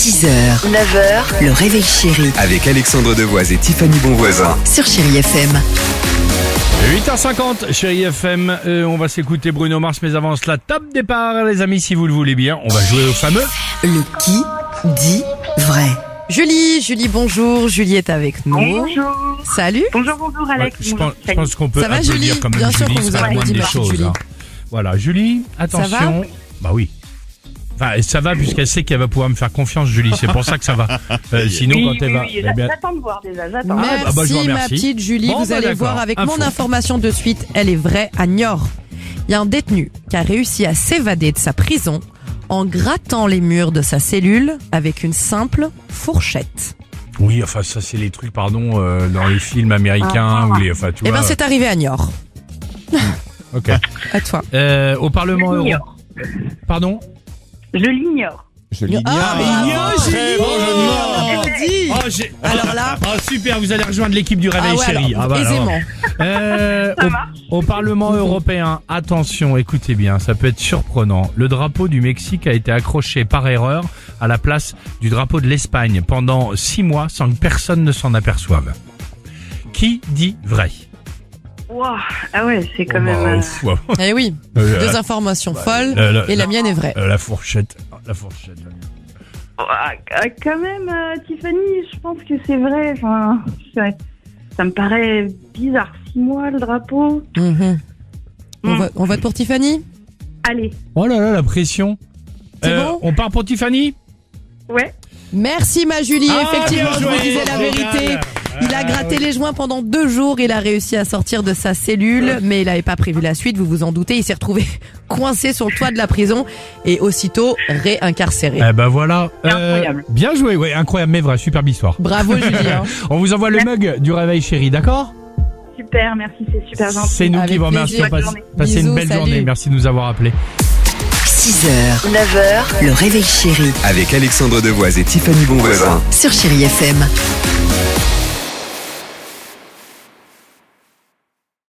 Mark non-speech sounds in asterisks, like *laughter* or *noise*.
6h, 9h, le réveil chéri Avec Alexandre Devoise et Tiffany Bonvoisin. sur Chérie FM. 8h50, chérie FM, euh, on va s'écouter Bruno Mars, mais avant cela, top départ les amis, si vous le voulez bien, on va jouer au fameux. Le qui dit vrai. Julie, Julie, bonjour. Julie est avec nous. Bonjour. Salut. Bonjour, bonjour Alex. je Bonjour, pense, je Fanny. pense qu'on peut Ça va, applaudir Julie? quand même Bien sûr Julie, qu'on vous c'est a la moindre applaudi, des choses. Julie. hein. Voilà, Julie, attention. bah oui. Enfin, ça va puisqu'elle sait qu'elle va pouvoir me faire confiance, Julie. C'est pour ça que ça va. Euh, sinon, Oui, quand elle oui, va, oui, eh bien- J'attends de voir déjà, j'attends. Ah, Merci, bah, bah, je vous ma petite Julie. Bon, vous bah, allez voir avec Info. mon information de suite. Elle est vraie à Niort. Il y a un détenu qui a réussi à s'évader de sa prison en grattant les murs de sa cellule avec une simple fourchette. Oui, enfin, ça, c'est les trucs, pardon, euh, dans les films américains ou les, enfin, tu Eh ben, c'est arrivé à Niort. *laughs* Ok. À toi. Euh, au Parlement l'ignore. Pardon? Je l'ignore. Je Ah, l'ignore, Julie, très bon jeu de mots. applaudis. Oh, j'ai- Alors là- oh, super, vous allez rejoindre l'équipe du Réveil Ah ouais, Chéri. alors, bah, alors. aisément. Euh, Ça au, au Parlement européen, attention, écoutez bien, ça peut être surprenant. Le drapeau du Mexique a été accroché par erreur à la place du drapeau de l'Espagne pendant six mois sans que personne ne s'en aperçoive. Qui dit vrai? Ouah. Ah ouais, c'est quand Oh, même. bah, euh, ouf, ouais. *laughs* Eh oui, Euh, deux euh, informations folles euh, la- et la mienne est vraie. euh, la fourchette, la fourchette. euh, quand même, euh, Tiffany, je pense que c'est vrai. Enfin, ça me paraît bizarre. Six mois le drapeau. Mhm. On, Mm. vote, on vote pour Tiffany? Allez. Oh là là, la pression. C'est Euh, bon? On part pour Tiffany? Ouais. Merci ma Julie, Ah, effectivement, bien je vous joué, disais la génial. vérité. Il a gratté les joints pendant deux jours, il a réussi à sortir de sa cellule, mais il n'avait pas prévu la suite, vous vous en doutez, il s'est retrouvé *laughs* coincé sur le toit de la prison et aussitôt réincarcéré. Eh ben voilà. Incroyable. bien joué, ouais, incroyable, mais vrai, superbe histoire. Bravo *laughs* Julie. hein. On vous envoie le mug du réveil chéri, d'accord? Super, merci, c'est super gentil. C'est nous Avec qui vous remercions. plaisir. Passe- Bonne journée. Passez une belle salut. journée. Merci de nous avoir appelés. 6h, 9h, le réveil chéri Avec Alexandre Devoise et Tiffany Bonvoisin. sur Chérie FM.